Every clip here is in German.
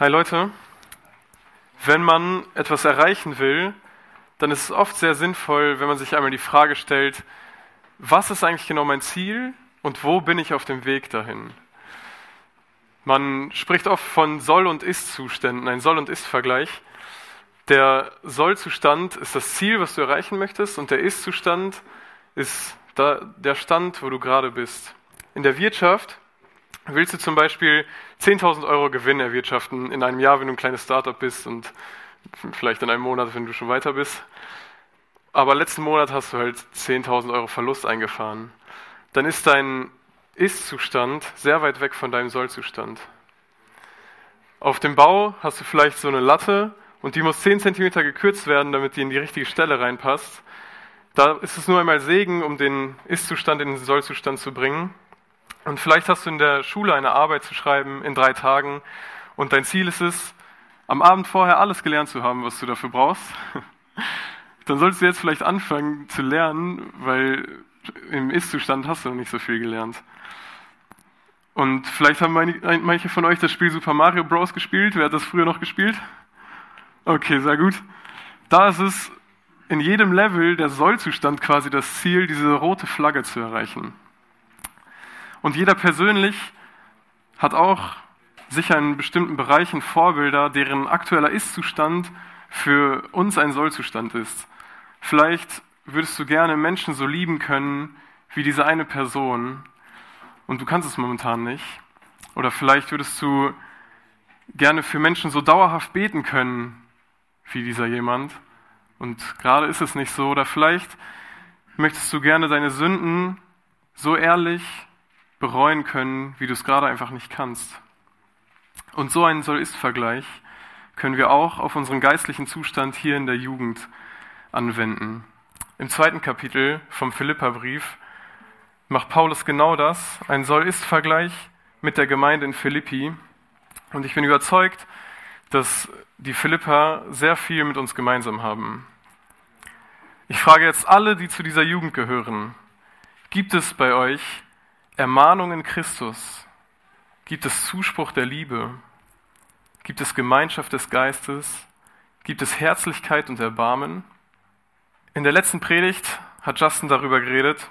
Hi Leute, wenn man etwas erreichen will, dann ist es oft sehr sinnvoll, wenn man sich einmal die Frage stellt, was ist eigentlich genau mein Ziel und wo bin ich auf dem Weg dahin? Man spricht oft von Soll- und Ist-Zuständen, ein Soll- und Ist-Vergleich. Der Soll-Zustand ist das Ziel, was du erreichen möchtest, und der Ist-Zustand ist der Stand, wo du gerade bist. In der Wirtschaft willst du zum Beispiel 10.000 Euro Gewinn erwirtschaften in einem Jahr, wenn du ein kleines Startup bist und vielleicht in einem Monat, wenn du schon weiter bist. Aber letzten Monat hast du halt 10.000 Euro Verlust eingefahren. Dann ist dein Ist-Zustand sehr weit weg von deinem Soll-Zustand. Auf dem Bau hast du vielleicht so eine Latte und die muss 10 cm gekürzt werden, damit die in die richtige Stelle reinpasst. Da ist es nur einmal Segen, um den Ist-Zustand in den Soll-Zustand zu bringen. Und vielleicht hast du in der Schule eine Arbeit zu schreiben in drei Tagen und dein Ziel ist es, am Abend vorher alles gelernt zu haben, was du dafür brauchst. Dann solltest du jetzt vielleicht anfangen zu lernen, weil im Ist-Zustand hast du noch nicht so viel gelernt. Und vielleicht haben manche von euch das Spiel Super Mario Bros. gespielt. Wer hat das früher noch gespielt? Okay, sehr gut. Da ist es in jedem Level der Sollzustand quasi das Ziel, diese rote Flagge zu erreichen. Und jeder persönlich hat auch sicher in bestimmten Bereichen Vorbilder, deren aktueller Ist-Zustand für uns ein Sollzustand ist. Vielleicht würdest du gerne Menschen so lieben können wie diese eine Person und du kannst es momentan nicht. Oder vielleicht würdest du gerne für Menschen so dauerhaft beten können wie dieser jemand und gerade ist es nicht so. Oder vielleicht möchtest du gerne deine Sünden so ehrlich bereuen können, wie du es gerade einfach nicht kannst. Und so einen Soll-Ist-Vergleich können wir auch auf unseren geistlichen Zustand hier in der Jugend anwenden. Im zweiten Kapitel vom Philipperbrief macht Paulus genau das, ein Soll-Ist-Vergleich mit der Gemeinde in Philippi. Und ich bin überzeugt, dass die Philipper sehr viel mit uns gemeinsam haben. Ich frage jetzt alle, die zu dieser Jugend gehören, gibt es bei euch Ermahnung in Christus? Gibt es Zuspruch der Liebe? Gibt es Gemeinschaft des Geistes? Gibt es Herzlichkeit und Erbarmen? In der letzten Predigt hat Justin darüber geredet,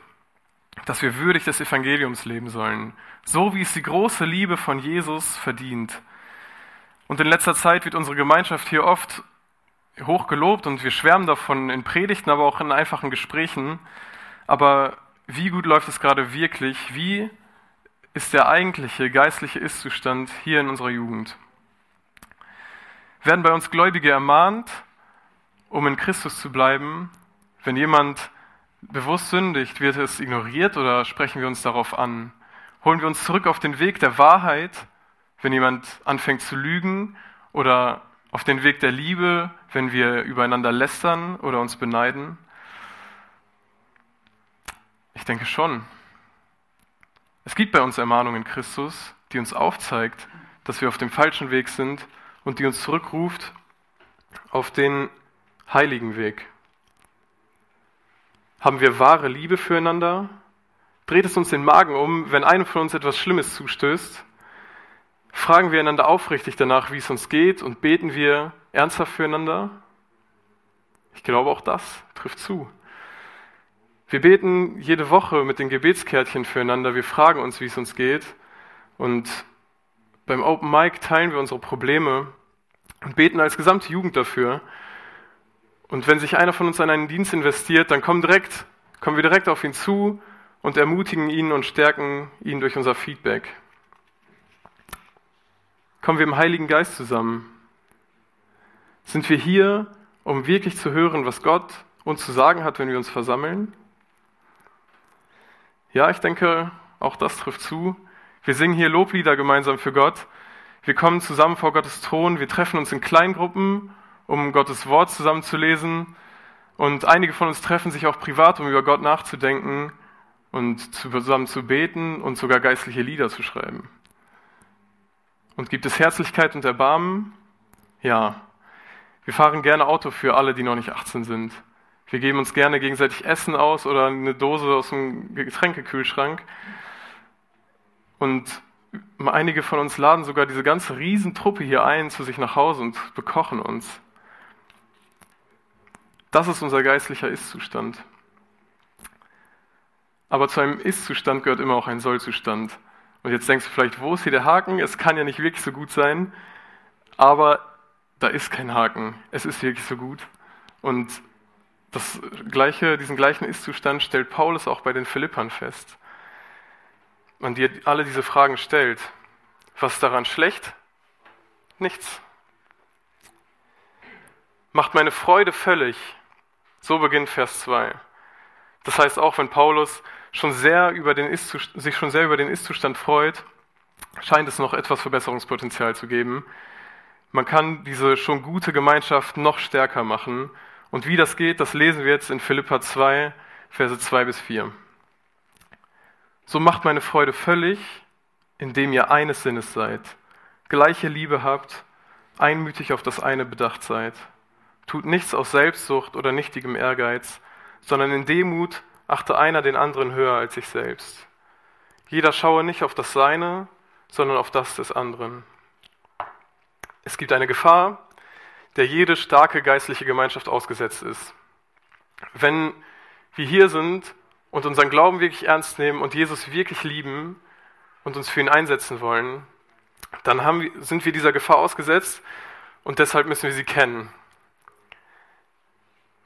dass wir würdig des Evangeliums leben sollen, so wie es die große Liebe von Jesus verdient. Und in letzter Zeit wird unsere Gemeinschaft hier oft hoch gelobt und wir schwärmen davon in Predigten, aber auch in einfachen Gesprächen. Aber wie gut läuft es gerade wirklich? Wie ist der eigentliche geistliche Istzustand hier in unserer Jugend? Werden bei uns Gläubige ermahnt, um in Christus zu bleiben? Wenn jemand bewusst sündigt, wird es ignoriert oder sprechen wir uns darauf an? Holen wir uns zurück auf den Weg der Wahrheit, wenn jemand anfängt zu lügen oder auf den Weg der Liebe, wenn wir übereinander lästern oder uns beneiden? Ich denke schon. Es gibt bei uns Ermahnungen in Christus, die uns aufzeigt, dass wir auf dem falschen Weg sind und die uns zurückruft auf den heiligen Weg. Haben wir wahre Liebe füreinander? Dreht es uns den Magen um, wenn einem von uns etwas Schlimmes zustößt? Fragen wir einander aufrichtig danach, wie es uns geht und beten wir ernsthaft füreinander? Ich glaube, auch das trifft zu. Wir beten jede Woche mit den Gebetskärtchen füreinander. Wir fragen uns, wie es uns geht. Und beim Open Mic teilen wir unsere Probleme und beten als gesamte Jugend dafür. Und wenn sich einer von uns an einen Dienst investiert, dann kommen, direkt, kommen wir direkt auf ihn zu und ermutigen ihn und stärken ihn durch unser Feedback. Kommen wir im Heiligen Geist zusammen? Sind wir hier, um wirklich zu hören, was Gott uns zu sagen hat, wenn wir uns versammeln? Ja, ich denke, auch das trifft zu. Wir singen hier Loblieder gemeinsam für Gott. Wir kommen zusammen vor Gottes Thron. Wir treffen uns in Kleingruppen, um Gottes Wort zusammenzulesen. Und einige von uns treffen sich auch privat, um über Gott nachzudenken und zusammen zu beten und sogar geistliche Lieder zu schreiben. Und gibt es Herzlichkeit und Erbarmen? Ja. Wir fahren gerne Auto für alle, die noch nicht 18 sind. Wir geben uns gerne gegenseitig Essen aus oder eine Dose aus dem Getränkekühlschrank. Und einige von uns laden sogar diese ganze Riesentruppe hier ein zu sich nach Hause und bekochen uns. Das ist unser geistlicher Ist-Zustand. Aber zu einem Ist-Zustand gehört immer auch ein Soll-Zustand. Und jetzt denkst du vielleicht, wo ist hier der Haken? Es kann ja nicht wirklich so gut sein. Aber da ist kein Haken. Es ist wirklich so gut. Und das gleiche, diesen gleichen Ist-Zustand stellt Paulus auch bei den Philippern fest. Man dir alle diese Fragen stellt. Was ist daran schlecht? Nichts. Macht meine Freude völlig. So beginnt Vers 2. Das heißt, auch wenn Paulus schon sehr über den sich schon sehr über den Ist-Zustand freut, scheint es noch etwas Verbesserungspotenzial zu geben. Man kann diese schon gute Gemeinschaft noch stärker machen. Und wie das geht, das lesen wir jetzt in Philippa 2, Verse 2 bis 4. So macht meine Freude völlig, indem ihr eines Sinnes seid, gleiche Liebe habt, einmütig auf das eine bedacht seid. Tut nichts aus Selbstsucht oder nichtigem Ehrgeiz, sondern in Demut achte einer den anderen höher als sich selbst. Jeder schaue nicht auf das Seine, sondern auf das des anderen. Es gibt eine Gefahr, der jede starke geistliche Gemeinschaft ausgesetzt ist. Wenn wir hier sind und unseren Glauben wirklich ernst nehmen und Jesus wirklich lieben und uns für ihn einsetzen wollen, dann wir, sind wir dieser Gefahr ausgesetzt und deshalb müssen wir sie kennen.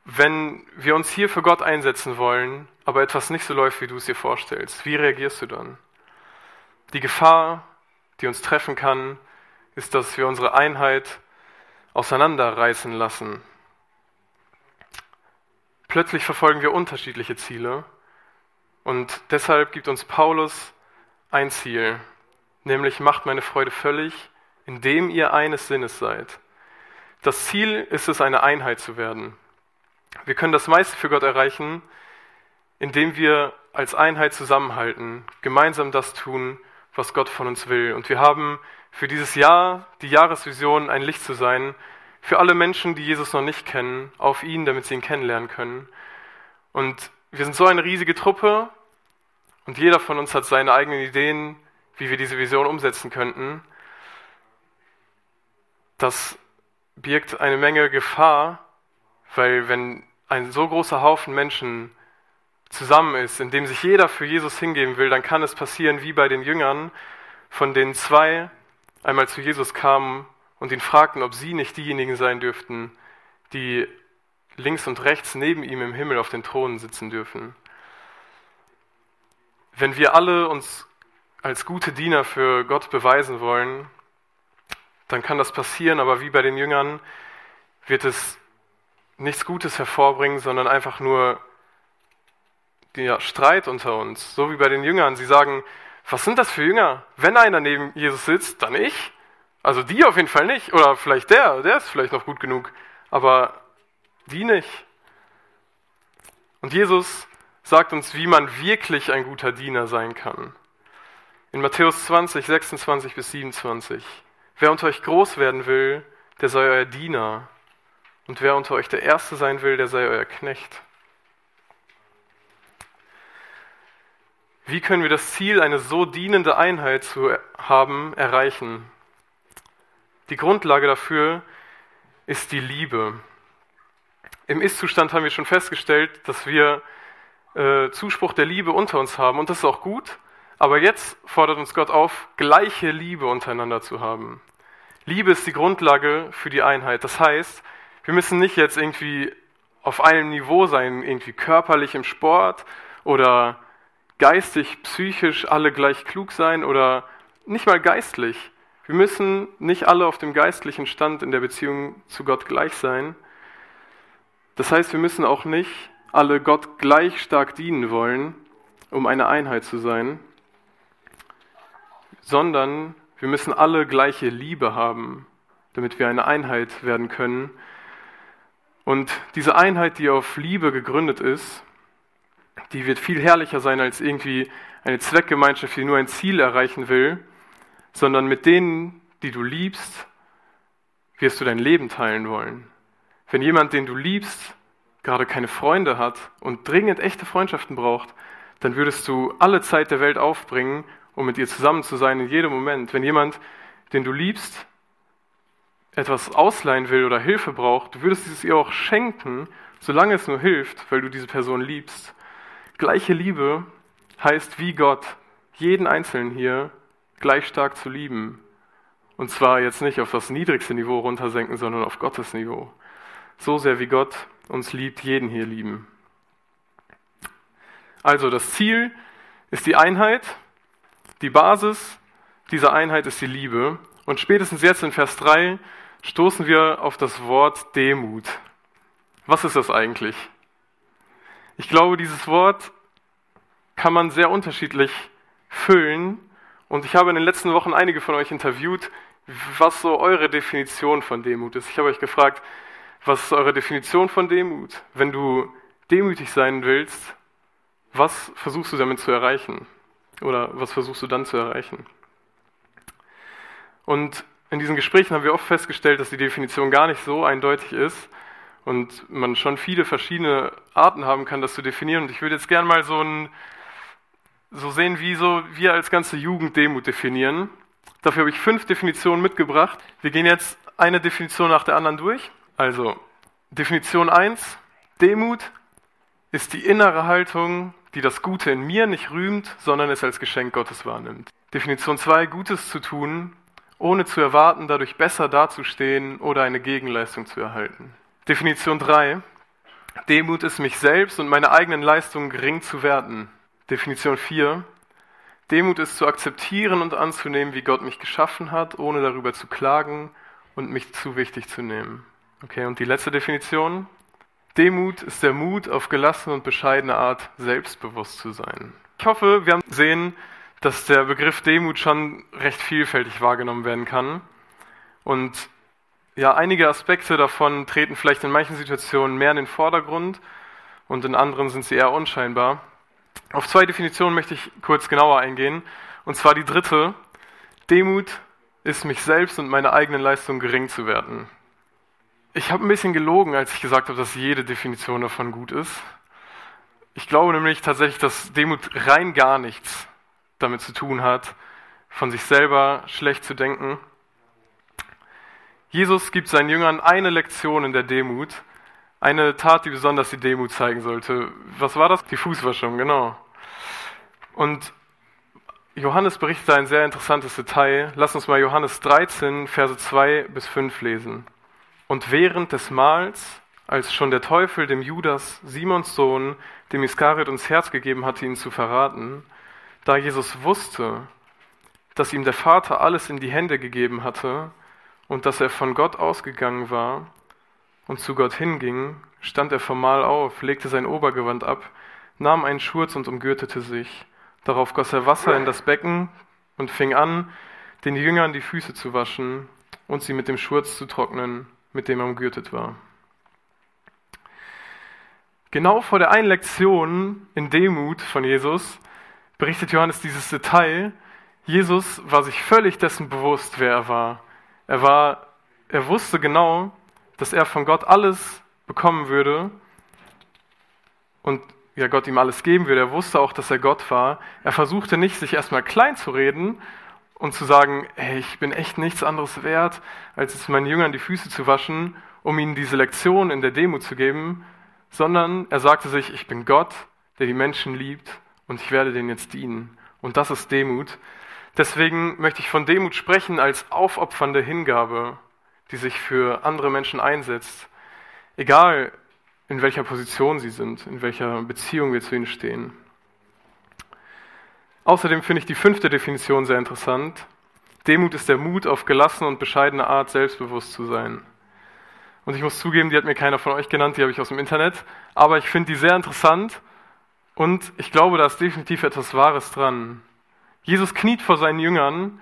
Wenn wir uns hier für Gott einsetzen wollen, aber etwas nicht so läuft, wie du es dir vorstellst, wie reagierst du dann? Die Gefahr, die uns treffen kann, ist, dass wir unsere Einheit auseinanderreißen lassen. Plötzlich verfolgen wir unterschiedliche Ziele und deshalb gibt uns Paulus ein Ziel, nämlich macht meine Freude völlig, indem ihr eines Sinnes seid. Das Ziel ist es, eine Einheit zu werden. Wir können das meiste für Gott erreichen, indem wir als Einheit zusammenhalten, gemeinsam das tun, was Gott von uns will. Und wir haben für dieses Jahr die Jahresvision, ein Licht zu sein, für alle Menschen, die Jesus noch nicht kennen, auf ihn, damit sie ihn kennenlernen können. Und wir sind so eine riesige Truppe und jeder von uns hat seine eigenen Ideen, wie wir diese Vision umsetzen könnten. Das birgt eine Menge Gefahr, weil wenn ein so großer Haufen Menschen zusammen ist, in dem sich jeder für Jesus hingeben will, dann kann es passieren wie bei den Jüngern, von denen zwei einmal zu Jesus kamen und ihn fragten, ob sie nicht diejenigen sein dürften, die links und rechts neben ihm im Himmel auf den Thronen sitzen dürfen. Wenn wir alle uns als gute Diener für Gott beweisen wollen, dann kann das passieren, aber wie bei den Jüngern wird es nichts Gutes hervorbringen, sondern einfach nur ja, Streit unter uns. So wie bei den Jüngern. Sie sagen, was sind das für Jünger? Wenn einer neben Jesus sitzt, dann ich. Also die auf jeden Fall nicht. Oder vielleicht der, der ist vielleicht noch gut genug. Aber die nicht. Und Jesus sagt uns, wie man wirklich ein guter Diener sein kann. In Matthäus 20, 26 bis 27. Wer unter euch groß werden will, der sei euer Diener. Und wer unter euch der Erste sein will, der sei euer Knecht. Wie können wir das Ziel, eine so dienende Einheit zu haben, erreichen? Die Grundlage dafür ist die Liebe. Im Ist-Zustand haben wir schon festgestellt, dass wir äh, Zuspruch der Liebe unter uns haben und das ist auch gut, aber jetzt fordert uns Gott auf, gleiche Liebe untereinander zu haben. Liebe ist die Grundlage für die Einheit. Das heißt, wir müssen nicht jetzt irgendwie auf einem Niveau sein, irgendwie körperlich im Sport oder geistig, psychisch alle gleich klug sein oder nicht mal geistlich. Wir müssen nicht alle auf dem geistlichen Stand in der Beziehung zu Gott gleich sein. Das heißt, wir müssen auch nicht alle Gott gleich stark dienen wollen, um eine Einheit zu sein, sondern wir müssen alle gleiche Liebe haben, damit wir eine Einheit werden können. Und diese Einheit, die auf Liebe gegründet ist, die wird viel herrlicher sein als irgendwie eine Zweckgemeinschaft, die nur ein Ziel erreichen will, sondern mit denen, die du liebst, wirst du dein Leben teilen wollen. Wenn jemand, den du liebst, gerade keine Freunde hat und dringend echte Freundschaften braucht, dann würdest du alle Zeit der Welt aufbringen, um mit ihr zusammen zu sein in jedem Moment. Wenn jemand, den du liebst, etwas ausleihen will oder Hilfe braucht, du würdest es ihr auch schenken, solange es nur hilft, weil du diese Person liebst. Gleiche Liebe heißt wie Gott, jeden Einzelnen hier gleich stark zu lieben. Und zwar jetzt nicht auf das niedrigste Niveau runtersenken, sondern auf Gottes Niveau. So sehr wie Gott uns liebt, jeden hier lieben. Also das Ziel ist die Einheit, die Basis dieser Einheit ist die Liebe. Und spätestens jetzt in Vers 3 stoßen wir auf das Wort Demut. Was ist das eigentlich? Ich glaube, dieses Wort kann man sehr unterschiedlich füllen. Und ich habe in den letzten Wochen einige von euch interviewt, was so eure Definition von Demut ist. Ich habe euch gefragt, was ist eure Definition von Demut? Wenn du demütig sein willst, was versuchst du damit zu erreichen? Oder was versuchst du dann zu erreichen? Und in diesen Gesprächen haben wir oft festgestellt, dass die Definition gar nicht so eindeutig ist und man schon viele verschiedene Arten haben kann, das zu definieren. Und ich würde jetzt gerne mal so, ein, so sehen, wie so wir als ganze Jugend Demut definieren. Dafür habe ich fünf Definitionen mitgebracht. Wir gehen jetzt eine Definition nach der anderen durch. Also, Definition 1, Demut ist die innere Haltung, die das Gute in mir nicht rühmt, sondern es als Geschenk Gottes wahrnimmt. Definition 2, Gutes zu tun, ohne zu erwarten, dadurch besser dazustehen oder eine Gegenleistung zu erhalten. Definition 3, Demut ist mich selbst und meine eigenen Leistungen gering zu werten. Definition 4, Demut ist zu akzeptieren und anzunehmen, wie Gott mich geschaffen hat, ohne darüber zu klagen und mich zu wichtig zu nehmen. Okay, und die letzte Definition, Demut ist der Mut, auf gelassene und bescheidene Art selbstbewusst zu sein. Ich hoffe, wir haben gesehen, dass der Begriff Demut schon recht vielfältig wahrgenommen werden kann. Und ja, einige Aspekte davon treten vielleicht in manchen Situationen mehr in den Vordergrund und in anderen sind sie eher unscheinbar. Auf zwei Definitionen möchte ich kurz genauer eingehen. Und zwar die dritte. Demut ist mich selbst und meine eigenen Leistungen gering zu werden. Ich habe ein bisschen gelogen, als ich gesagt habe, dass jede Definition davon gut ist. Ich glaube nämlich tatsächlich, dass Demut rein gar nichts damit zu tun hat, von sich selber schlecht zu denken. Jesus gibt seinen Jüngern eine Lektion in der Demut, eine Tat, die besonders die Demut zeigen sollte. Was war das? Die Fußwaschung, genau. Und Johannes berichtet ein sehr interessantes Detail. Lass uns mal Johannes 13, Verse 2 bis 5 lesen. Und während des Mahls, als schon der Teufel dem Judas, Simons Sohn, dem Iskariot ins Herz gegeben hatte, ihn zu verraten, da Jesus wusste, dass ihm der Vater alles in die Hände gegeben hatte und dass er von Gott ausgegangen war und zu Gott hinging, stand er vom Mahl auf, legte sein Obergewand ab, nahm einen Schurz und umgürtete sich. Darauf goss er Wasser in das Becken und fing an, den Jüngern die Füße zu waschen und sie mit dem Schurz zu trocknen mit dem er umgürtet war. Genau vor der einen Lektion in Demut von Jesus berichtet Johannes dieses Detail. Jesus war sich völlig dessen bewusst, wer er war. Er war, er wusste genau, dass er von Gott alles bekommen würde und ja, Gott ihm alles geben würde. Er wusste auch, dass er Gott war. Er versuchte nicht, sich erstmal klein zu reden und zu sagen, hey, ich bin echt nichts anderes wert, als es meinen Jüngern die Füße zu waschen, um ihnen diese Lektion in der Demut zu geben, sondern er sagte sich, ich bin Gott, der die Menschen liebt und ich werde denen jetzt dienen. Und das ist Demut. Deswegen möchte ich von Demut sprechen als aufopfernde Hingabe, die sich für andere Menschen einsetzt, egal in welcher Position sie sind, in welcher Beziehung wir zu ihnen stehen. Außerdem finde ich die fünfte Definition sehr interessant. Demut ist der Mut, auf gelassene und bescheidene Art selbstbewusst zu sein. Und ich muss zugeben, die hat mir keiner von euch genannt, die habe ich aus dem Internet. Aber ich finde die sehr interessant und ich glaube, da ist definitiv etwas Wahres dran. Jesus kniet vor seinen Jüngern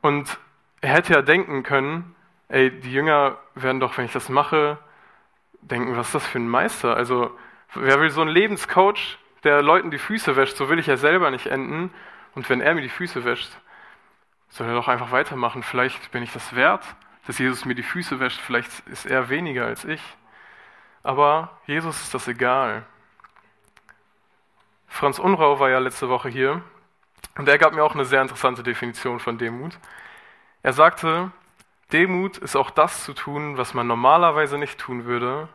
und er hätte ja denken können, ey, die Jünger werden doch, wenn ich das mache, denken, was ist das für ein Meister? Also, wer will so einen Lebenscoach, der Leuten die Füße wäscht, so will ich ja selber nicht enden. Und wenn er mir die Füße wäscht, soll er doch einfach weitermachen. Vielleicht bin ich das wert, dass Jesus mir die Füße wäscht. Vielleicht ist er weniger als ich. Aber Jesus ist das egal. Franz Unrau war ja letzte Woche hier Und er gab mir auch eine sehr interessante Definition von Demut. Er sagte, Demut ist auch das zu tun, was man normalerweise nicht tun würde,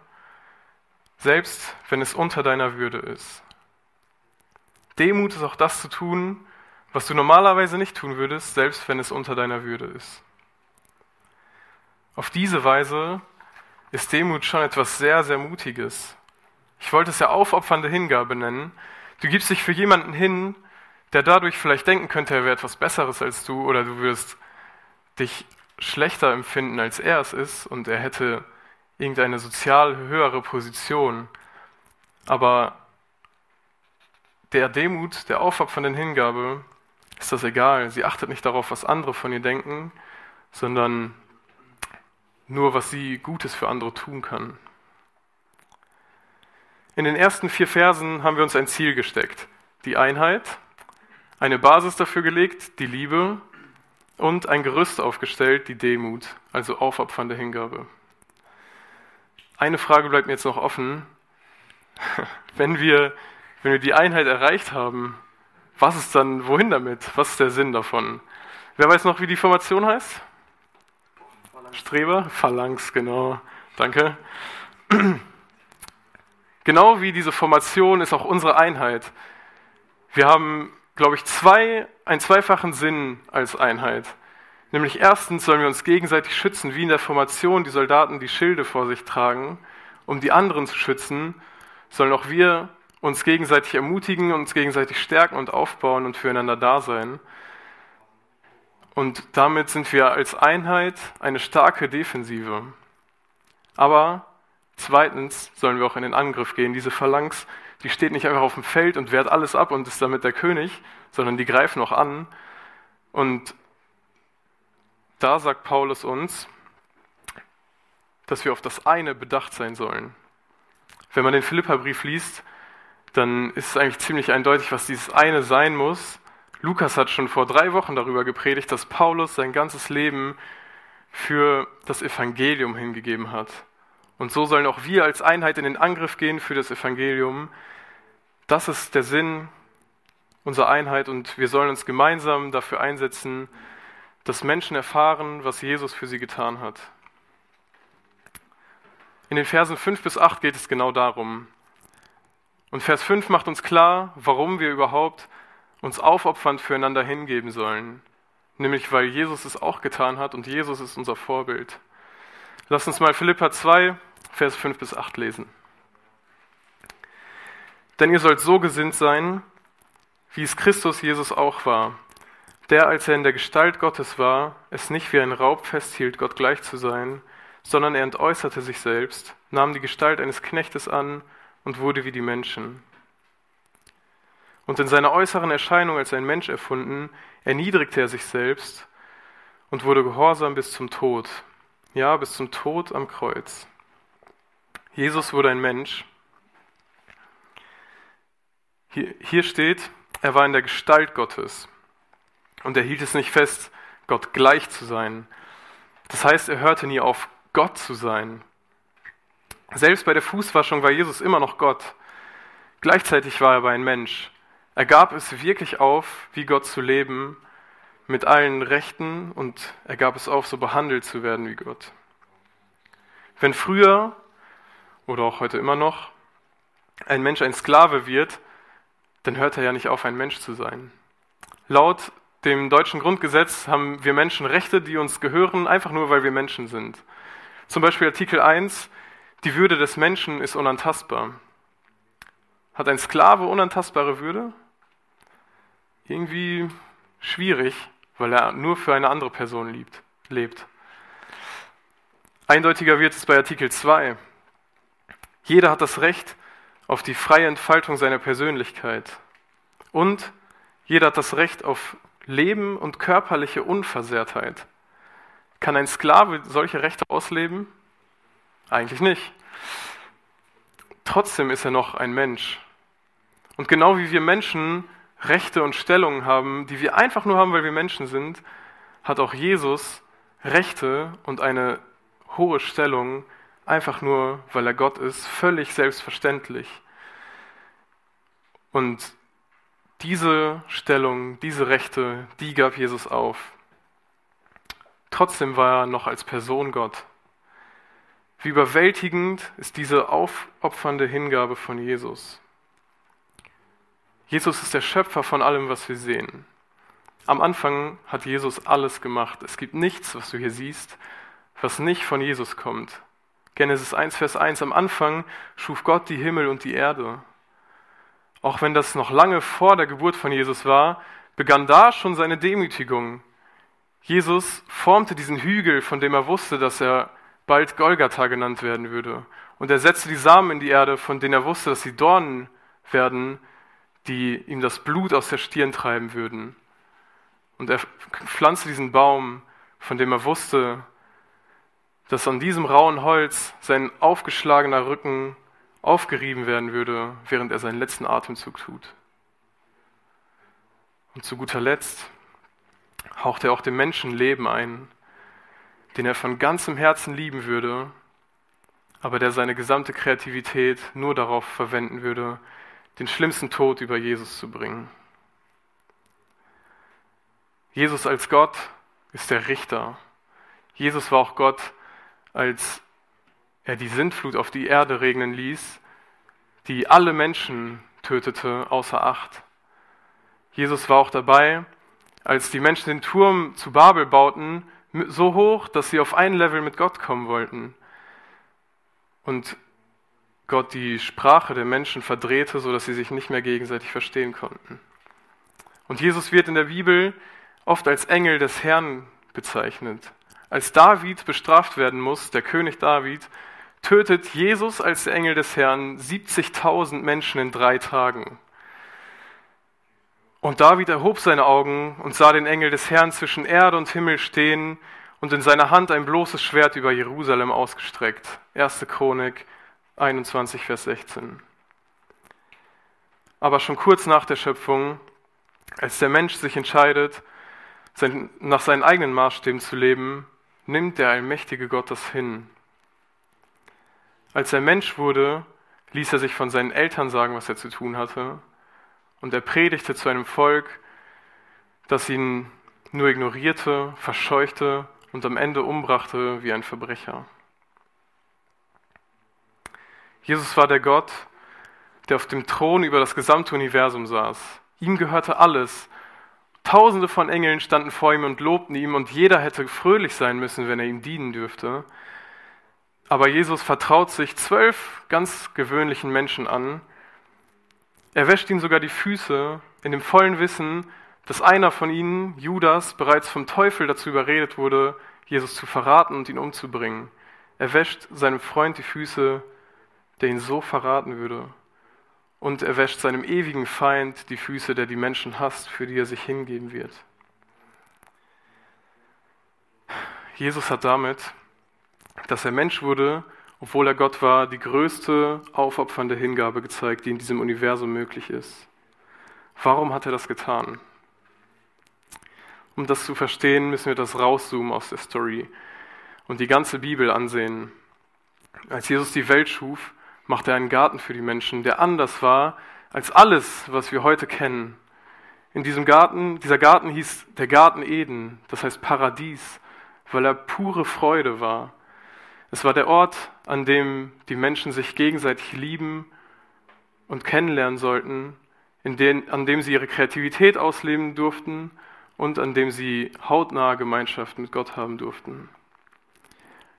selbst wenn es unter deiner Würde ist. Demut ist auch das zu tun, was du normalerweise nicht tun würdest, selbst wenn es unter deiner Würde ist. Auf diese Weise ist Demut schon etwas sehr, sehr Mutiges. Ich wollte es ja aufopfernde Hingabe nennen. Du gibst dich für jemanden hin, der dadurch vielleicht denken könnte, er wäre etwas Besseres als du oder du wirst dich schlechter empfinden, als er es ist und er hätte irgendeine sozial höhere Position. Aber der Demut, der aufopfernden Hingabe, ist das egal. Sie achtet nicht darauf, was andere von ihr denken, sondern nur, was sie Gutes für andere tun kann. In den ersten vier Versen haben wir uns ein Ziel gesteckt. Die Einheit, eine Basis dafür gelegt, die Liebe und ein Gerüst aufgestellt, die Demut, also aufopfernde Hingabe. Eine Frage bleibt mir jetzt noch offen. Wenn wir, wenn wir die Einheit erreicht haben, was ist dann, wohin damit? Was ist der Sinn davon? Wer weiß noch, wie die Formation heißt? Streber? Phalanx, genau. Danke. Genau wie diese Formation ist auch unsere Einheit. Wir haben, glaube ich, zwei, einen zweifachen Sinn als Einheit. Nämlich erstens sollen wir uns gegenseitig schützen, wie in der Formation die Soldaten die Schilde vor sich tragen, um die anderen zu schützen, sollen auch wir uns gegenseitig ermutigen, uns gegenseitig stärken und aufbauen und füreinander da sein. Und damit sind wir als Einheit eine starke Defensive. Aber Zweitens sollen wir auch in den Angriff gehen. Diese Phalanx, die steht nicht einfach auf dem Feld und wehrt alles ab und ist damit der König, sondern die greifen auch an. Und da sagt Paulus uns, dass wir auf das eine bedacht sein sollen. Wenn man den Philipperbrief liest, dann ist es eigentlich ziemlich eindeutig, was dieses eine sein muss. Lukas hat schon vor drei Wochen darüber gepredigt, dass Paulus sein ganzes Leben für das Evangelium hingegeben hat. Und so sollen auch wir als Einheit in den Angriff gehen für das Evangelium. Das ist der Sinn unserer Einheit und wir sollen uns gemeinsam dafür einsetzen, dass Menschen erfahren, was Jesus für sie getan hat. In den Versen 5 bis 8 geht es genau darum. Und Vers 5 macht uns klar, warum wir überhaupt uns aufopfernd füreinander hingeben sollen. Nämlich weil Jesus es auch getan hat und Jesus ist unser Vorbild. Lass uns mal Philippa 2, Vers 5 bis 8 lesen. Denn ihr sollt so gesinnt sein, wie es Christus Jesus auch war, der, als er in der Gestalt Gottes war, es nicht wie ein Raub festhielt, Gott gleich zu sein, sondern er entäußerte sich selbst, nahm die Gestalt eines Knechtes an und wurde wie die Menschen. Und in seiner äußeren Erscheinung als ein Mensch erfunden, erniedrigte er sich selbst und wurde gehorsam bis zum Tod, ja, bis zum Tod am Kreuz. Jesus wurde ein Mensch. Hier, hier steht, er war in der Gestalt Gottes. Und er hielt es nicht fest, Gott gleich zu sein. Das heißt, er hörte nie auf, Gott zu sein. Selbst bei der Fußwaschung war Jesus immer noch Gott. Gleichzeitig war er aber ein Mensch. Er gab es wirklich auf, wie Gott zu leben mit allen Rechten und er gab es auf, so behandelt zu werden wie Gott. Wenn früher oder auch heute immer noch ein Mensch ein Sklave wird, dann hört er ja nicht auf, ein Mensch zu sein. Laut dem deutschen Grundgesetz haben wir Menschen Rechte, die uns gehören, einfach nur, weil wir Menschen sind. Zum Beispiel Artikel 1, die Würde des Menschen ist unantastbar. Hat ein Sklave unantastbare Würde? Irgendwie schwierig weil er nur für eine andere Person liebt, lebt. Eindeutiger wird es bei Artikel 2. Jeder hat das Recht auf die freie Entfaltung seiner Persönlichkeit. Und jeder hat das Recht auf Leben und körperliche Unversehrtheit. Kann ein Sklave solche Rechte ausleben? Eigentlich nicht. Trotzdem ist er noch ein Mensch. Und genau wie wir Menschen Rechte und Stellungen haben, die wir einfach nur haben, weil wir Menschen sind, hat auch Jesus Rechte und eine hohe Stellung, einfach nur, weil er Gott ist, völlig selbstverständlich. Und Diese Stellung, diese Rechte, die gab Jesus auf. Trotzdem war er noch als Person Gott. Wie überwältigend ist diese aufopfernde Hingabe von Jesus. Jesus ist der Schöpfer von allem, was wir sehen. Am Anfang hat Jesus alles gemacht. Es gibt nichts, was du hier siehst, was nicht von Jesus kommt. Genesis 1, Vers 1. Am Anfang schuf Gott die Himmel und die Erde. Auch wenn das noch lange vor der Geburt von Jesus war, begann da schon seine Demütigung. Jesus formte diesen Hügel, von dem er wusste, dass er bald Golgatha genannt werden würde. Und er setzte die Samen in die Erde, von denen er wusste, dass sie Dornen werden, die ihm das Blut aus der Stirn treiben würden. Und er pflanzte diesen Baum, von dem er wusste, dass an diesem rauen Holz sein aufgeschlagener Rücken aufgerieben werden würde, während er seinen letzten Atemzug tut. Und zu guter Letzt haucht er auch dem Menschen Leben ein, den er von ganzem Herzen lieben würde, aber der seine gesamte Kreativität nur darauf verwenden würde, den schlimmsten Tod über Jesus zu bringen. Jesus als Gott ist der Richter. Jesus war auch Gott, als er die Sintflut auf die Erde regnen ließ, die alle Menschen tötete, außer acht. Jesus war auch dabei, als die Menschen den Turm zu Babel bauten, so hoch, dass sie auf ein Level mit Gott kommen wollten. Und Gott die Sprache der Menschen verdrehte, sodass sie sich nicht mehr gegenseitig verstehen konnten. Und Jesus wird in der Bibel oft als Engel des Herrn bezeichnet. Als David bestraft werden muss, der König David, tötet Jesus als der Engel des Herrn 70.000 Menschen in drei Tagen. Und David erhob seine Augen und sah den Engel des Herrn zwischen Erde und Himmel stehen und in seiner Hand ein bloßes Schwert über Jerusalem ausgestreckt. 1. Chronik 21, Vers 16. Aber schon kurz nach der Schöpfung, als der Mensch sich entscheidet, nach seinen eigenen Maßstäben zu leben, nimmt der allmächtige Gott das hin. Als er Mensch wurde, ließ er sich von seinen Eltern sagen, was er zu tun hatte, und er predigte zu einem Volk, das ihn nur ignorierte, verscheuchte und am Ende umbrachte wie ein Verbrecher. Jesus war der Gott, der auf dem Thron über das gesamte Universum saß. Ihm gehörte alles, Tausende von Engeln standen vor ihm und lobten ihm und jeder hätte fröhlich sein müssen, wenn er ihm dienen dürfte. Aber Jesus vertraut sich zwölf ganz gewöhnlichen Menschen an. Er wäscht ihnen sogar die Füße in dem vollen Wissen, dass einer von ihnen, Judas, bereits vom Teufel dazu überredet wurde, Jesus zu verraten und ihn umzubringen. Er wäscht seinem Freund die Füße, der ihn so verraten würde und er wäscht seinem ewigen Feind die Füße, der die Menschen hasst, für die er sich hingeben wird. Jesus hat damit, dass er Mensch wurde, obwohl er Gott war, die größte aufopfernde Hingabe gezeigt, die in diesem Universum möglich ist. Warum hat er das getan? Um das zu verstehen, müssen wir das rauszoomen aus der Story und die ganze Bibel ansehen. Als Jesus die Welt schuf, machte er einen Garten für die Menschen, der anders war als alles, was wir heute kennen. In diesem Garten, dieser Garten hieß der Garten Eden, das heißt Paradies, weil er pure Freude war. Es war der Ort, an dem die Menschen sich gegenseitig lieben und kennenlernen sollten, den, an dem sie ihre Kreativität ausleben durften und an dem sie hautnahe Gemeinschaft mit Gott haben durften.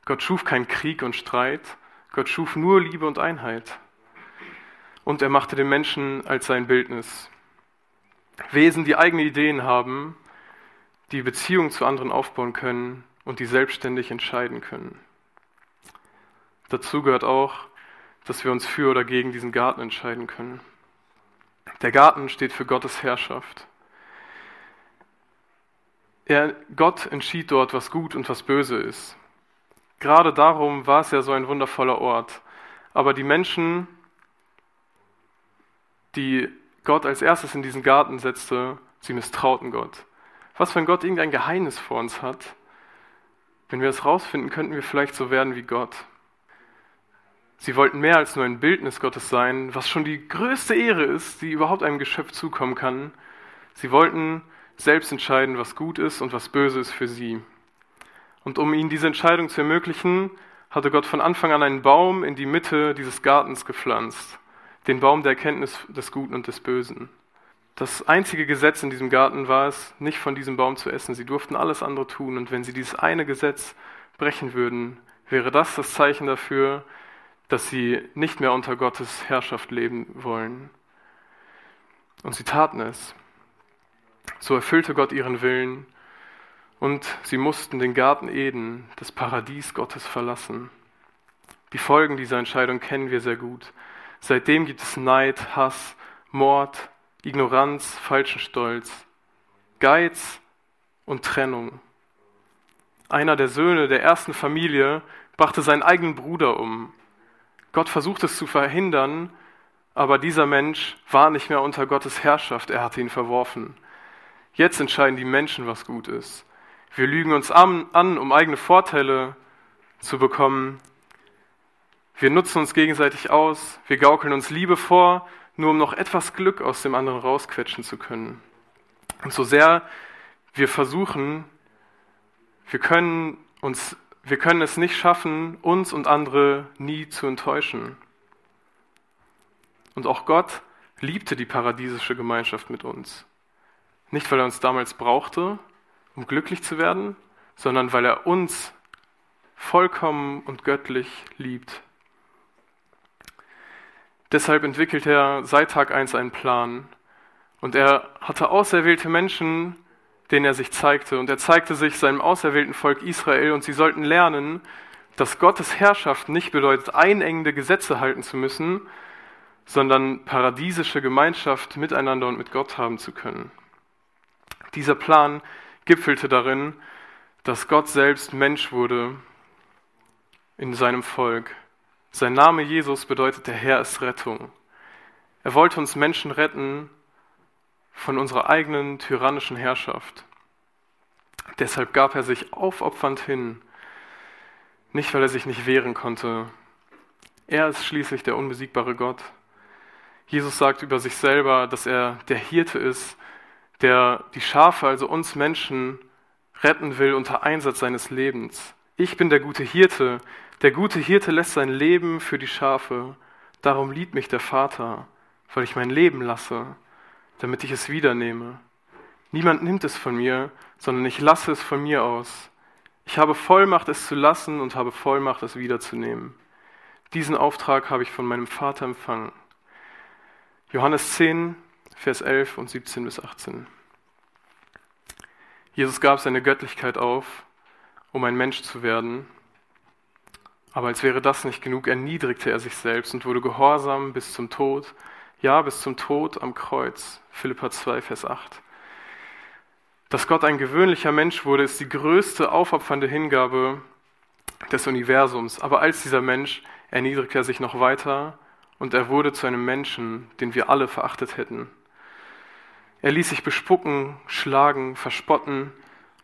Gott schuf keinen Krieg und Streit, Gott schuf nur Liebe und Einheit. Und er machte den Menschen als sein Bildnis. Wesen, die eigene Ideen haben, die Beziehungen zu anderen aufbauen können und die selbstständig entscheiden können. Dazu gehört auch, dass wir uns für oder gegen diesen Garten entscheiden können. Der Garten steht für Gottes Herrschaft. Er, Gott entschied dort, was gut und was böse ist. Gerade darum war es ja so ein wundervoller Ort. Aber die Menschen, die Gott als erstes in diesen Garten setzte, sie misstrauten Gott. Was, wenn Gott irgendein Geheimnis vor uns hat? Wenn wir es rausfinden, könnten wir vielleicht so werden wie Gott. Sie wollten mehr als nur ein Bildnis Gottes sein, was schon die größte Ehre ist, die überhaupt einem Geschöpf zukommen kann. Sie wollten selbst entscheiden, was gut ist und was böse ist für sie. Und um ihnen diese Entscheidung zu ermöglichen, hatte Gott von Anfang an einen Baum in die Mitte dieses Gartens gepflanzt, den Baum der Erkenntnis des Guten und des Bösen. Das einzige Gesetz in diesem Garten war es, nicht von diesem Baum zu essen. Sie durften alles andere tun. Und wenn sie dieses eine Gesetz brechen würden, wäre das das Zeichen dafür, dass sie nicht mehr unter Gottes Herrschaft leben wollen. Und sie taten es. So erfüllte Gott ihren Willen und sie mussten den Garten Eden, das Paradies Gottes, verlassen. Die Folgen dieser Entscheidung kennen wir sehr gut. Seitdem gibt es Neid, Hass, Mord, Ignoranz, falschen Stolz, Geiz und Trennung. Einer der Söhne der ersten Familie brachte seinen eigenen Bruder um. Gott versucht es zu verhindern, aber dieser Mensch war nicht mehr unter Gottes Herrschaft, er hatte ihn verworfen. Jetzt entscheiden die Menschen, was gut ist. Wir lügen uns an, um eigene Vorteile zu bekommen. Wir nutzen uns gegenseitig aus. Wir gaukeln uns Liebe vor, nur um noch etwas Glück aus dem anderen rausquetschen zu können. Und so sehr wir versuchen, wir können, uns, wir können es nicht schaffen, uns und andere nie zu enttäuschen. Und auch Gott liebte die paradiesische Gemeinschaft mit uns. Nicht, weil er uns damals brauchte, um glücklich zu werden, sondern weil er uns vollkommen und göttlich liebt. Deshalb entwickelt er seit Tag 1 einen Plan. Und er hatte auserwählte Menschen, denen er sich zeigte. Und er zeigte sich seinem auserwählten Volk Israel. Und sie sollten lernen, dass Gottes Herrschaft nicht bedeutet, einengende Gesetze halten zu müssen, sondern paradiesische Gemeinschaft miteinander und mit Gott haben zu können. Dieser Plan gipfelte darin, dass Gott selbst Mensch wurde in seinem Volk. Sein Name Jesus bedeutet, der Herr ist Rettung. Er wollte uns Menschen retten von unserer eigenen tyrannischen Herrschaft. Deshalb gab er sich aufopfernd hin, nicht weil er sich nicht wehren konnte. Er ist schließlich der unbesiegbare Gott. Jesus sagt über sich selber, dass er der Hirte ist, der die Schafe, also uns Menschen, retten will unter Einsatz seines Lebens. Ich bin der gute Hirte. Der gute Hirte lässt sein Leben für die Schafe. Darum liebt mich der Vater, weil ich mein Leben lasse, damit ich es wiedernehme. Niemand nimmt es von mir, sondern ich lasse es von mir aus. Ich habe Vollmacht, es zu lassen und habe Vollmacht, es wiederzunehmen. Diesen Auftrag habe ich von meinem Vater empfangen. Johannes 10, Vers 11 und 17 bis 18. Jesus gab seine Göttlichkeit auf, um ein Mensch zu werden. Aber als wäre das nicht genug, erniedrigte er sich selbst und wurde gehorsam bis zum Tod, ja, bis zum Tod am Kreuz. Philippa 2, Vers 8. Dass Gott ein gewöhnlicher Mensch wurde, ist die größte aufopfernde Hingabe des Universums. Aber als dieser Mensch erniedrigte er sich noch weiter und er wurde zu einem Menschen, den wir alle verachtet hätten. Er ließ sich bespucken, schlagen, verspotten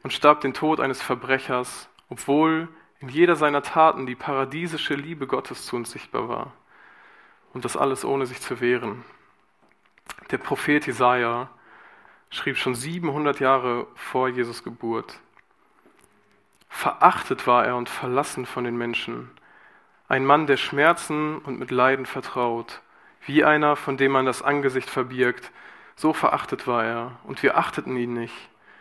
und starb den Tod eines Verbrechers, obwohl in jeder seiner Taten die paradiesische Liebe Gottes zu uns sichtbar war. Und das alles ohne sich zu wehren. Der Prophet Jesaja schrieb schon 700 Jahre vor Jesus Geburt. Verachtet war er und verlassen von den Menschen. Ein Mann, der Schmerzen und mit Leiden vertraut, wie einer, von dem man das Angesicht verbirgt, so verachtet war er, und wir achteten ihn nicht.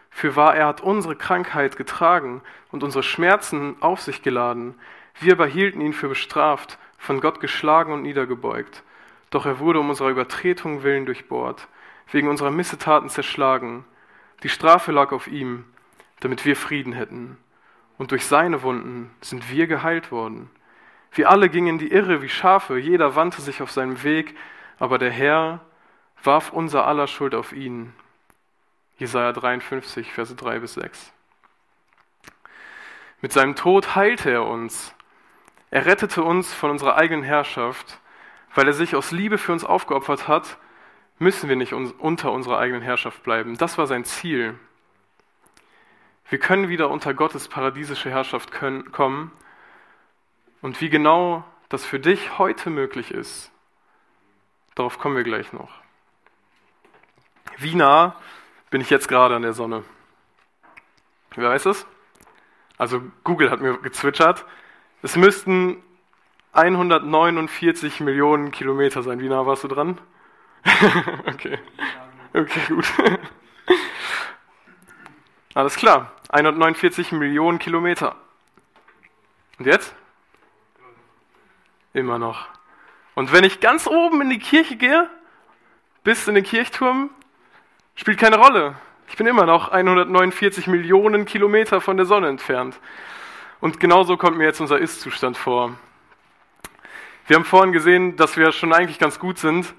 Fürwahr, er hat unsere Krankheit getragen und unsere Schmerzen auf sich geladen. Wir aber hielten ihn für bestraft, von Gott geschlagen und niedergebeugt. Doch er wurde um unserer Übertretung willen durchbohrt, wegen unserer Missetaten zerschlagen. Die Strafe lag auf ihm, damit wir Frieden hätten. Und durch seine Wunden sind wir geheilt worden. Wir alle gingen in die Irre wie Schafe, jeder wandte sich auf seinem Weg, aber der Herr warf unser aller Schuld auf ihn. Jesaja 53, Verse 3 bis 6. Mit seinem Tod heilte er uns. Er rettete uns von unserer eigenen Herrschaft. Weil er sich aus Liebe für uns aufgeopfert hat, müssen wir nicht unter unserer eigenen Herrschaft bleiben. Das war sein Ziel. Wir können wieder unter Gottes paradiesische Herrschaft können, kommen. Und wie genau das für dich heute möglich ist. Darauf kommen wir gleich noch. Wie nah bin ich jetzt gerade an der Sonne? Wer weiß es? Also Google hat mir gezwitschert. Es müssten 149 Millionen Kilometer sein. Wie nah warst du dran? okay. Okay, gut. Alles klar. 149 Millionen Kilometer. Und jetzt? Immer noch. Und wenn ich ganz oben in die Kirche gehe, bis in den Kirchturm, spielt keine Rolle. Ich bin immer noch 149 Millionen Kilometer von der Sonne entfernt. Und genauso kommt mir jetzt unser Ist-Zustand vor. Wir haben vorhin gesehen, dass wir schon eigentlich ganz gut sind,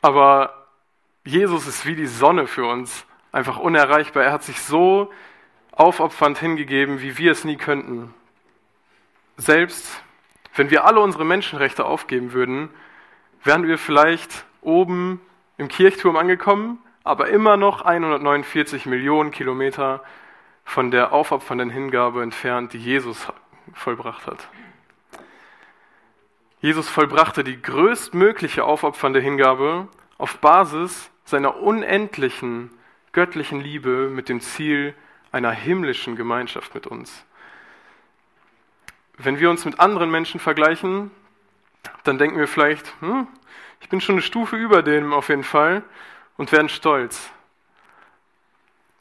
aber Jesus ist wie die Sonne für uns, einfach unerreichbar. Er hat sich so aufopfernd hingegeben, wie wir es nie könnten. Selbst wenn wir alle unsere Menschenrechte aufgeben würden, wären wir vielleicht oben im Kirchturm angekommen, aber immer noch 149 Millionen Kilometer von der aufopfernden Hingabe entfernt, die Jesus vollbracht hat. Jesus vollbrachte die größtmögliche aufopfernde Hingabe auf Basis seiner unendlichen göttlichen Liebe mit dem Ziel einer himmlischen Gemeinschaft mit uns. Wenn wir uns mit anderen Menschen vergleichen, dann denken wir vielleicht, hm, ich bin schon eine Stufe über dem auf jeden Fall und werden stolz.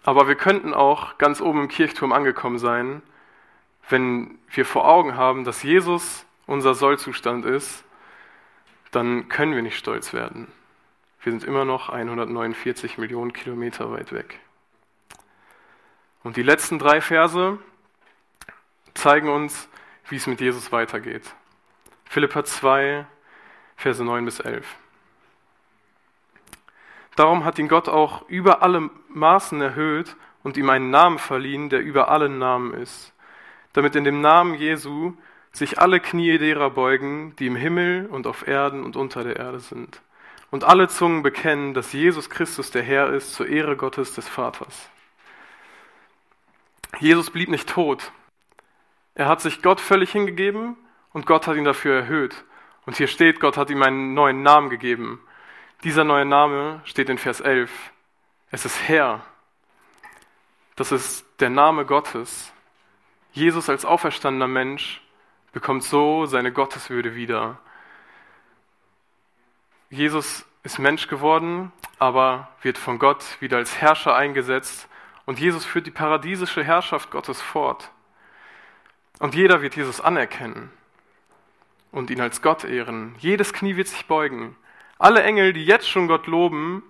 Aber wir könnten auch ganz oben im Kirchturm angekommen sein, wenn wir vor Augen haben, dass Jesus unser Sollzustand ist, dann können wir nicht stolz werden. Wir sind immer noch 149 Millionen Kilometer weit weg. Und die letzten drei Verse zeigen uns, wie es mit Jesus weitergeht. Philippa 2, Verse 9 bis 11. Darum hat ihn Gott auch über alle Maßen erhöht und ihm einen Namen verliehen, der über allen Namen ist, damit in dem Namen Jesu sich alle Knie derer beugen, die im Himmel und auf Erden und unter der Erde sind, und alle Zungen bekennen, dass Jesus Christus der Herr ist, zur Ehre Gottes des Vaters. Jesus blieb nicht tot, er hat sich Gott völlig hingegeben und Gott hat ihn dafür erhöht. Und hier steht, Gott hat ihm einen neuen Namen gegeben. Dieser neue Name steht in Vers 11. Es ist Herr. Das ist der Name Gottes. Jesus als auferstandener Mensch bekommt so seine Gotteswürde wieder. Jesus ist Mensch geworden, aber wird von Gott wieder als Herrscher eingesetzt und Jesus führt die paradiesische Herrschaft Gottes fort. Und jeder wird Jesus anerkennen und ihn als Gott ehren. Jedes Knie wird sich beugen. Alle Engel, die jetzt schon Gott loben,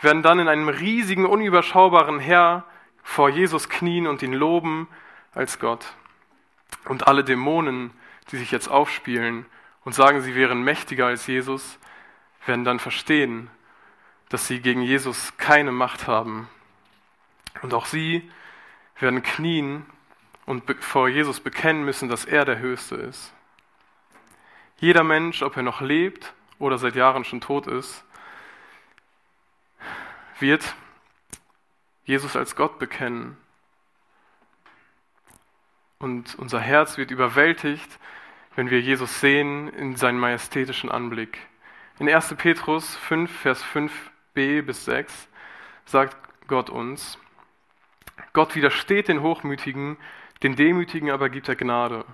werden dann in einem riesigen, unüberschaubaren Herr vor Jesus knien und ihn loben als Gott. Und alle Dämonen, die sich jetzt aufspielen und sagen, sie wären mächtiger als Jesus, werden dann verstehen, dass sie gegen Jesus keine Macht haben. Und auch sie werden knien und vor Jesus bekennen müssen, dass er der Höchste ist. Jeder Mensch, ob er noch lebt oder seit Jahren schon tot ist, wird Jesus als Gott bekennen. Und unser Herz wird überwältigt, wenn wir Jesus sehen in seinem majestätischen Anblick. In 1. Petrus 5, Vers 5b bis 6 sagt Gott uns, Gott widersteht den Hochmütigen, den Demütigen aber gibt er Gnade.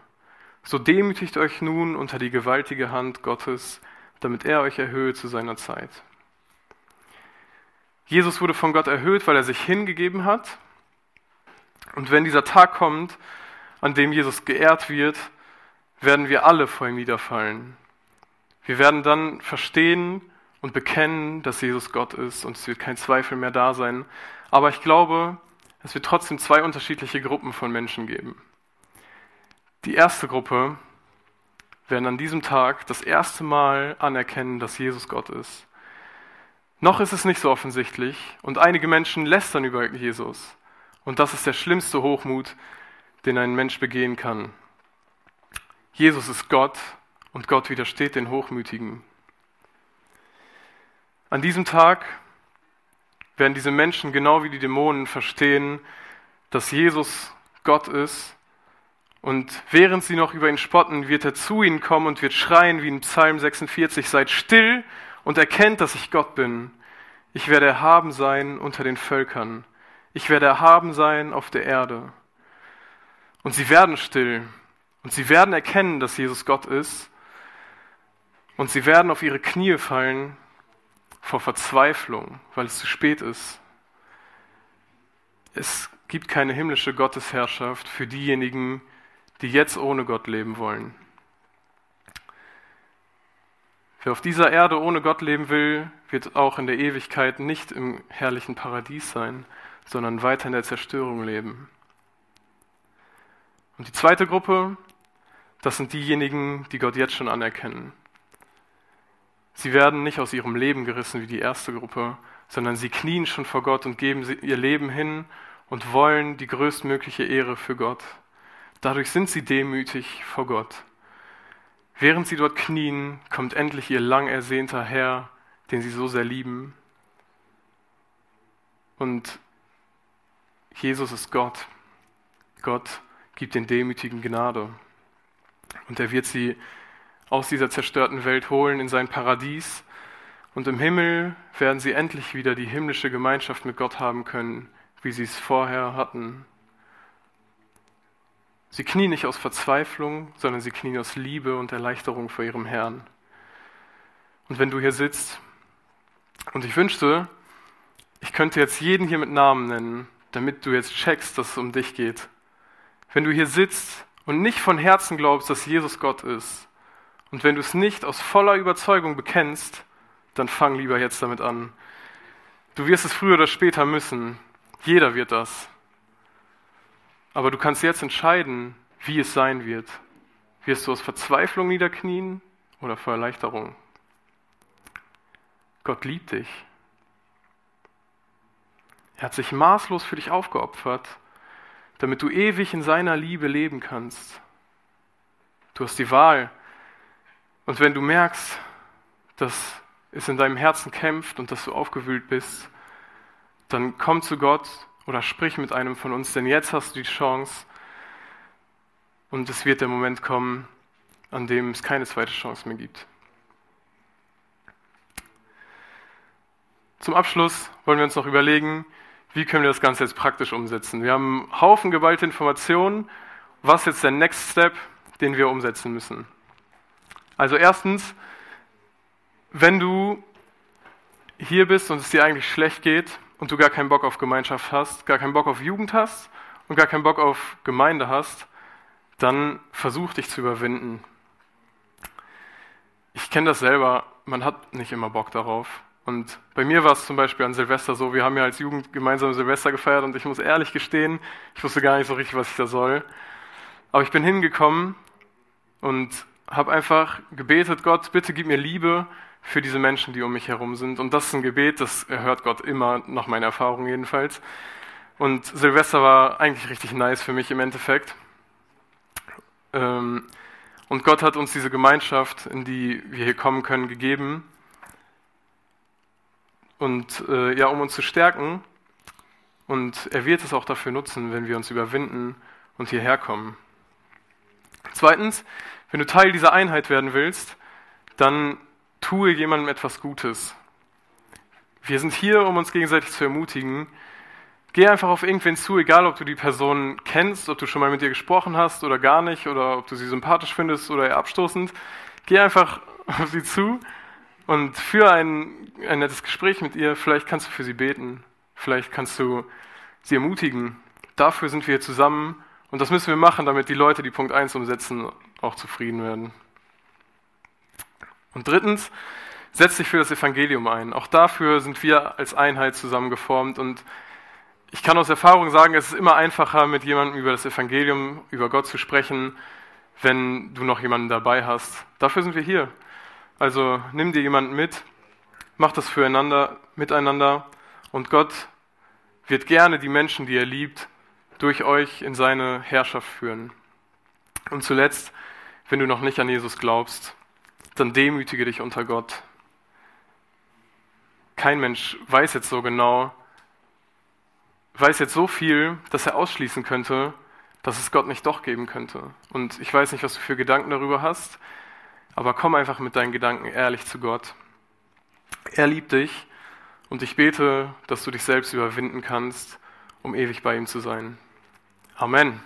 So demütigt euch nun unter die gewaltige Hand Gottes, damit er euch erhöht zu seiner Zeit. Jesus wurde von Gott erhöht, weil er sich hingegeben hat. Und wenn dieser Tag kommt, an dem Jesus geehrt wird, werden wir alle vor ihm niederfallen. Wir werden dann verstehen und bekennen, dass Jesus Gott ist und es wird kein Zweifel mehr da sein. Aber ich glaube, es wird trotzdem zwei unterschiedliche Gruppen von Menschen geben. Die erste Gruppe werden an diesem Tag das erste Mal anerkennen, dass Jesus Gott ist. Noch ist es nicht so offensichtlich und einige Menschen lästern über Jesus. Und das ist der schlimmste Hochmut, den ein Mensch begehen kann. Jesus ist Gott und Gott widersteht den Hochmütigen. An diesem Tag werden diese Menschen genau wie die Dämonen verstehen, dass Jesus Gott ist Und während sie noch über ihn spotten, wird er zu ihnen kommen und wird schreien wie in Psalm 46, seid still und erkennt, dass ich Gott bin. Ich werde erhaben sein unter den Völkern. Ich werde erhaben sein auf der Erde. Und sie werden still und sie werden erkennen, dass Jesus Gott ist. Und sie werden auf ihre Knie fallen vor Verzweiflung, weil es zu spät ist. Es gibt keine himmlische Gottesherrschaft für diejenigen, die jetzt ohne Gott leben wollen. Wer auf dieser Erde ohne Gott leben will, wird auch in der Ewigkeit nicht im herrlichen Paradies sein, sondern weiter in der Zerstörung leben. Und die zweite Gruppe, das sind diejenigen, die Gott jetzt schon anerkennen. Sie werden nicht aus ihrem Leben gerissen wie die erste Gruppe, sondern sie knien schon vor Gott und geben ihr Leben hin und wollen die größtmögliche Ehre für Gott. Dadurch sind sie demütig vor Gott. Während sie dort knien, kommt endlich ihr lang ersehnter Herr, den sie so sehr lieben. Und Jesus ist Gott. Gott gibt den Demütigen Gnade. Und er wird sie aus dieser zerstörten Welt holen in sein Paradies. Und im Himmel werden sie endlich wieder die himmlische Gemeinschaft mit Gott haben können, wie sie es vorher hatten. Sie knien nicht aus Verzweiflung, sondern sie knien aus Liebe und Erleichterung vor ihrem Herrn. Und wenn du hier sitzt, und ich wünschte, ich könnte jetzt jeden hier mit Namen nennen, damit du jetzt checkst, dass es um dich geht. Wenn du hier sitzt und nicht von Herzen glaubst, dass Jesus Gott ist, und wenn du es nicht aus voller Überzeugung bekennst, dann fang lieber jetzt damit an. Du wirst es früher oder später müssen. Jeder wird das. Aber du kannst jetzt entscheiden, wie es sein wird. Wirst du aus Verzweiflung niederknien oder vor Erleichterung? Gott liebt dich. Er hat sich maßlos für dich aufgeopfert, damit du ewig in seiner Liebe leben kannst. Du hast die Wahl, und wenn du merkst, dass es in deinem Herzen kämpft und dass du aufgewühlt bist, dann komm zu Gott oder sprich mit einem von uns, denn jetzt hast du die Chance und es wird der Moment kommen, an dem es keine zweite Chance mehr gibt. Zum Abschluss wollen wir uns noch überlegen, wie können wir das Ganze jetzt praktisch umsetzen. Wir haben einen Haufen geballte Informationen. Was ist jetzt der Next Step, den wir umsetzen müssen? Also erstens, wenn du hier bist und es dir eigentlich schlecht geht und du gar keinen Bock auf Gemeinschaft hast, gar keinen Bock auf Jugend hast und gar keinen Bock auf Gemeinde hast, dann versuch dich zu überwinden. Ich kenne das selber, man hat nicht immer Bock darauf. Und bei mir war es zum Beispiel an Silvester so, wir haben ja als Jugend gemeinsam Silvester gefeiert und ich muss ehrlich gestehen, ich wusste gar nicht so richtig, was ich da soll. Aber ich bin hingekommen und habe einfach gebetet, Gott, bitte gib mir Liebe für diese Menschen, die um mich herum sind. Und das ist ein Gebet, das hört Gott immer, nach meiner Erfahrung jedenfalls. Und Silvester war eigentlich richtig nice für mich im Endeffekt. Ähm, und Gott hat uns diese Gemeinschaft, in die wir hier kommen können, gegeben. Und äh, ja, um uns zu stärken. Und er wird es auch dafür nutzen, wenn wir uns überwinden und hierher kommen. Zweitens, wenn du Teil dieser Einheit werden willst, dann tue jemandem etwas Gutes. Wir sind hier, um uns gegenseitig zu ermutigen. Geh einfach auf irgendwen zu, egal ob du die Person kennst, ob du schon mal mit ihr gesprochen hast oder gar nicht, oder ob du sie sympathisch findest oder eher abstoßend. Geh einfach auf sie zu und führe ein, ein nettes Gespräch mit ihr. Vielleicht kannst du für sie beten. Vielleicht kannst du sie ermutigen. Dafür sind wir hier zusammen und das müssen wir machen, damit die Leute, die Punkt 1 umsetzen, auch zufrieden werden. Und drittens, setz dich für das Evangelium ein. Auch dafür sind wir als Einheit zusammengeformt. Und ich kann aus Erfahrung sagen, es ist immer einfacher, mit jemandem über das Evangelium, über Gott zu sprechen, wenn du noch jemanden dabei hast. Dafür sind wir hier. Also nimm dir jemanden mit, mach das füreinander, miteinander. Und Gott wird gerne die Menschen, die er liebt, durch euch in seine Herrschaft führen. Und zuletzt, wenn du noch nicht an Jesus glaubst, dann demütige dich unter Gott. Kein Mensch weiß jetzt so genau, weiß jetzt so viel, dass er ausschließen könnte, dass es Gott nicht doch geben könnte. Und ich weiß nicht, was du für Gedanken darüber hast, aber komm einfach mit deinen Gedanken ehrlich zu Gott. Er liebt dich und ich bete, dass du dich selbst überwinden kannst, um ewig bei ihm zu sein. Amen.